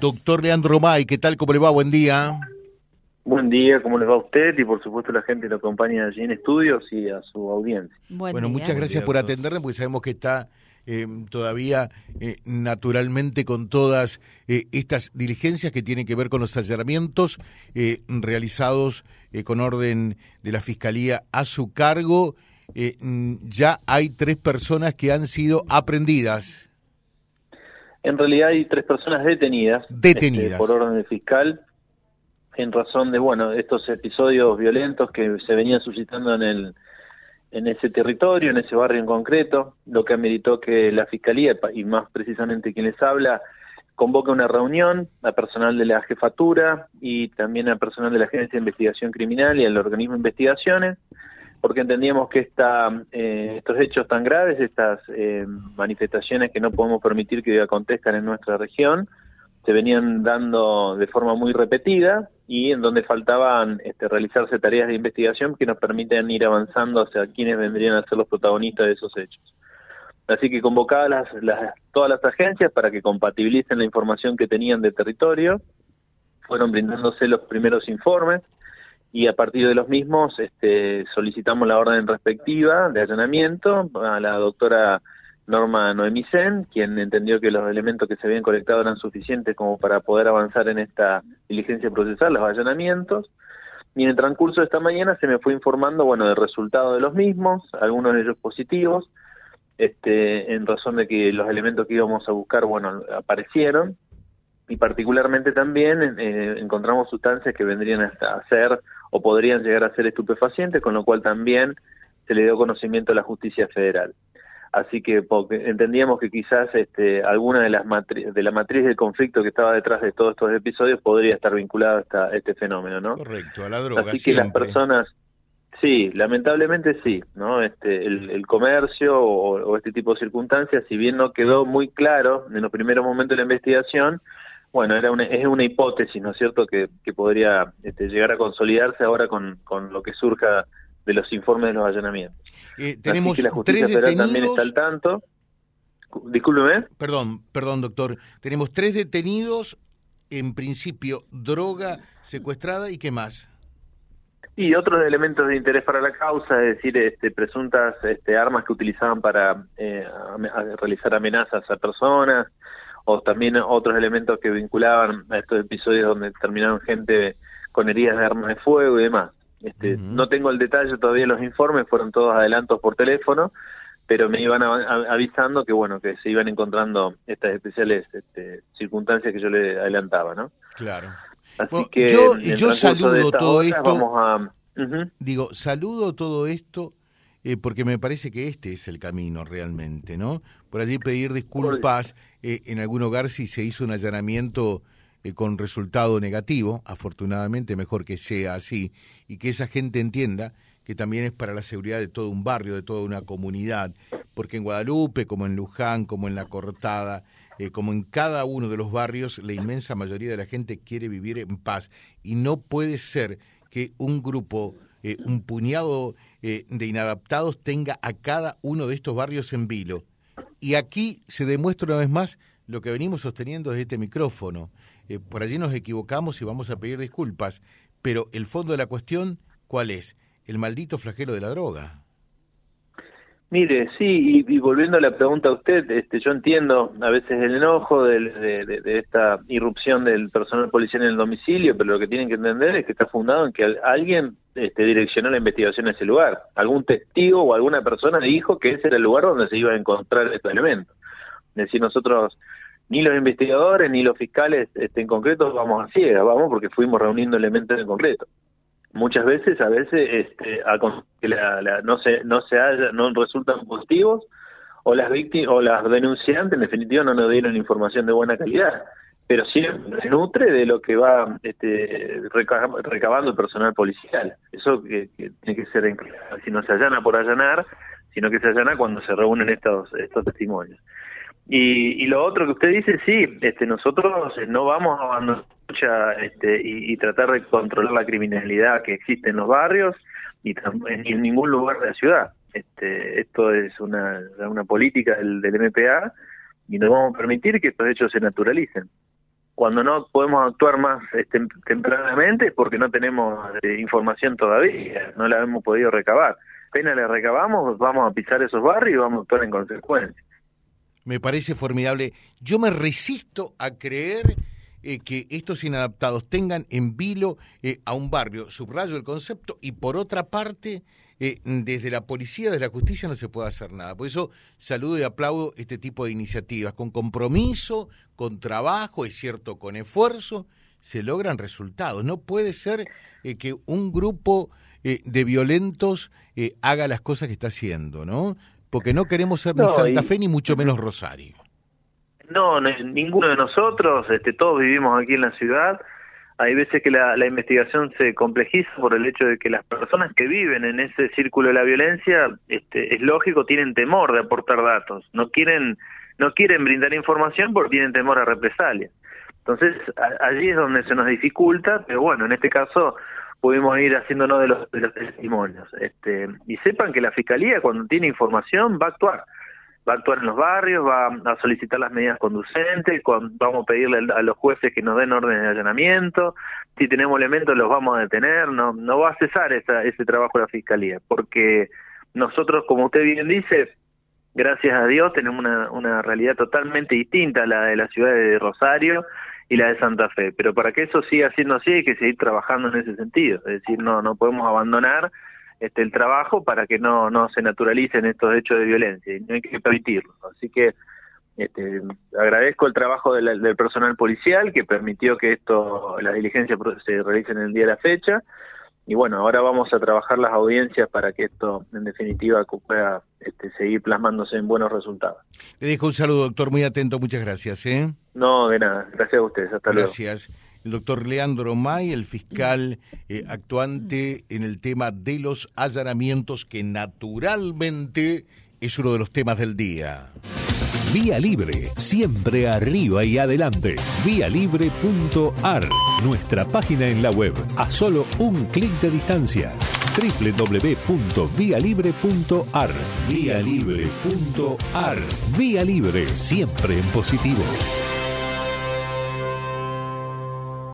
Doctor Leandro May, ¿qué tal? ¿Cómo le va? Buen día. Buen día, ¿cómo les va a usted? Y por supuesto la gente que lo acompaña allí en estudios y a su audiencia. bueno, muchas gracias por atendernos, porque sabemos que está eh, todavía eh, naturalmente con todas eh, estas diligencias que tienen que ver con los allanamientos realizados con orden de la Fiscalía a su cargo. ya hay tres personas que han sido aprendidas. En realidad hay tres personas detenidas. Detenidas. Este, por orden fiscal, en razón de, bueno, estos episodios violentos que se venían suscitando en el en ese territorio, en ese barrio en concreto, lo que ameritó que la Fiscalía, y más precisamente quien les habla, convoque una reunión a personal de la jefatura y también a personal de la Agencia de Investigación Criminal y al organismo de investigaciones, porque entendíamos que esta, eh, estos hechos tan graves, estas eh, manifestaciones que no podemos permitir que acontezcan en nuestra región, se venían dando de forma muy repetida y en donde faltaban este, realizarse tareas de investigación que nos permiten ir avanzando hacia quienes vendrían a ser los protagonistas de esos hechos. Así que convocadas las, todas las agencias para que compatibilicen la información que tenían de territorio, fueron brindándose los primeros informes, y a partir de los mismos este, solicitamos la orden respectiva de allanamiento a la doctora Norma Noemicen, quien entendió que los elementos que se habían colectado eran suficientes como para poder avanzar en esta diligencia procesal, los allanamientos. Y en el transcurso de esta mañana se me fue informando, bueno, del resultado de los mismos, algunos de ellos positivos, este, en razón de que los elementos que íbamos a buscar, bueno, aparecieron, y particularmente también eh, encontramos sustancias que vendrían a ser o podrían llegar a ser estupefacientes, con lo cual también se le dio conocimiento a la justicia federal. Así que porque entendíamos que quizás este, alguna de las de la matriz del conflicto que estaba detrás de todos estos episodios podría estar vinculada a, este fenómeno, ¿no? Correcto, a la droga. Así que las personas, sí, lamentablemente sí, ¿no? Este, el, comercio o, este tipo de circunstancias, si bien no quedó muy claro en los primeros momentos de la investigación, bueno, era una, es una hipótesis, ¿no es cierto?, que, que podría este, llegar a consolidarse ahora con, con lo que surja de los informes de los allanamientos. Eh, tenemos Así que la justicia federal también está al tanto. Discúlpeme. Perdón, perdón, doctor. Tenemos tres detenidos, en principio droga secuestrada y qué más. Y otros elementos de interés para la causa, es decir, este, presuntas este, armas que utilizaban para eh, realizar amenazas a personas, o también otros elementos que vinculaban a estos episodios donde terminaron gente con heridas de armas de fuego y demás. Este, No tengo el detalle todavía los informes, fueron todos adelantos por teléfono, pero me iban avisando que bueno que se iban encontrando estas especiales este, circunstancias que yo le adelantaba, ¿no? Claro. Así que yo, yo saludo todo esto. Vamos a, Digo, saludo todo esto eh, porque me parece que este es el camino realmente, ¿no? Por allí pedir disculpas eh, en algún hogar si se hizo un allanamiento eh, con resultado negativo, afortunadamente mejor que sea así, y que esa gente entienda que también es para la seguridad de todo un barrio, de toda una comunidad, porque en Guadalupe, como en Luján, como en La Cortada, como en cada uno de los barrios, la inmensa mayoría de la gente quiere vivir en paz, y no puede ser que un grupo eh, un puñado eh, de inadaptados tenga a cada uno de estos barrios en vilo. Y aquí se demuestra una vez más lo que venimos sosteniendo desde este micrófono. Eh, por allí nos equivocamos y vamos a pedir disculpas, pero el fondo de la cuestión, ¿cuál es? El maldito flagelo de la droga. Mire, sí, y, volviendo a la pregunta a usted, este, yo entiendo a veces el enojo de, esta irrupción del personal policial en el domicilio, pero lo que tienen que entender es que está fundado en que alguien este, direccionó la investigación a ese lugar. Algún testigo o alguna persona dijo que ese era el lugar donde se iba a encontrar este elemento. Es decir, nosotros, ni los investigadores ni los fiscales este, en concreto vamos a ciegas, vamos porque fuimos reuniendo elementos en concreto muchas veces a veces este, que no se no se haya, no resultan positivos o las víctimas o las denunciantes en definitiva no nos dieron información de buena calidad pero siempre se nutre de lo que va este, recabando el personal policial. Eso que, tiene que ser si no se allana por allanar sino que se allana cuando se reúnen estos estos testimonios. Y, y lo otro que usted dice sí este nosotros no vamos a abandonar este, y, tratar de controlar la criminalidad que existe en los barrios y en ningún lugar de la ciudad. Este, esto es una, una política del, del MPA y no vamos a permitir que estos hechos se naturalicen. cuando no podemos actuar más este, tempranamente es porque no tenemos eh, información todavía, no la hemos podido recabar. Apenas la recabamos, vamos a pisar esos barrios y vamos a actuar en consecuencia. Me parece formidable. Yo me resisto a creer eh, que estos inadaptados tengan en vilo eh, a un barrio, subrayo el concepto, y por otra parte, eh, desde la policía, desde la justicia no se puede hacer nada. Por eso saludo y aplaudo este tipo de iniciativas. Con compromiso, con trabajo, es cierto, con esfuerzo, se logran resultados. No puede ser que un grupo de violentos haga las cosas que está haciendo, ¿no? Porque no queremos ser ni Santa Fe ni mucho menos Rosario. No, ninguno de nosotros, este, todos vivimos aquí en la ciudad. Hay veces que la, investigación se complejiza por el hecho de que las personas que viven en ese círculo de la violencia, este, es lógico, tienen temor de aportar datos, no quieren, no quieren brindar información porque tienen temor a represalias. Entonces, allí es donde se nos dificulta, pero bueno, en este caso pudimos ir haciéndonos de los, de los testimonios. Este, y sepan que la Fiscalía, cuando tiene información, va a actuar va a actuar en los barrios, va a solicitar las medidas conducentes, vamos a pedirle a los jueces que nos den órdenes de allanamiento, si tenemos elementos los vamos a detener, no, no va a cesar ese trabajo de la Fiscalía, porque nosotros, como usted bien dice, gracias a Dios tenemos una, una realidad totalmente distinta a la de la ciudad de Rosario y la de Santa Fe, pero para que eso siga siendo así hay que seguir trabajando en ese sentido, es decir, no, no podemos abandonar este, el trabajo para que no, no se naturalicen estos hechos de violencia y no hay que permitirlo. Así que este, agradezco el trabajo del personal policial que permitió que esto, las diligencias se realicen en el día de la fecha. Y bueno, ahora vamos a trabajar las audiencias para que esto, en definitiva, pueda este, seguir plasmándose en buenos resultados. Le dejo un saludo, doctor, muy atento, muchas gracias. ¿eh? No, de nada, gracias a ustedes, hasta luego. Gracias el doctor Leandro May, el fiscal eh, actuante en el tema de los allanamientos, que naturalmente es uno de los temas del día. Vía Libre, siempre arriba y adelante. Vialibre.ar, nuestra página en la web, a solo un clic de distancia www.vialibre.ar. Vialibre.ar. Vía Libre, siempre en positivo.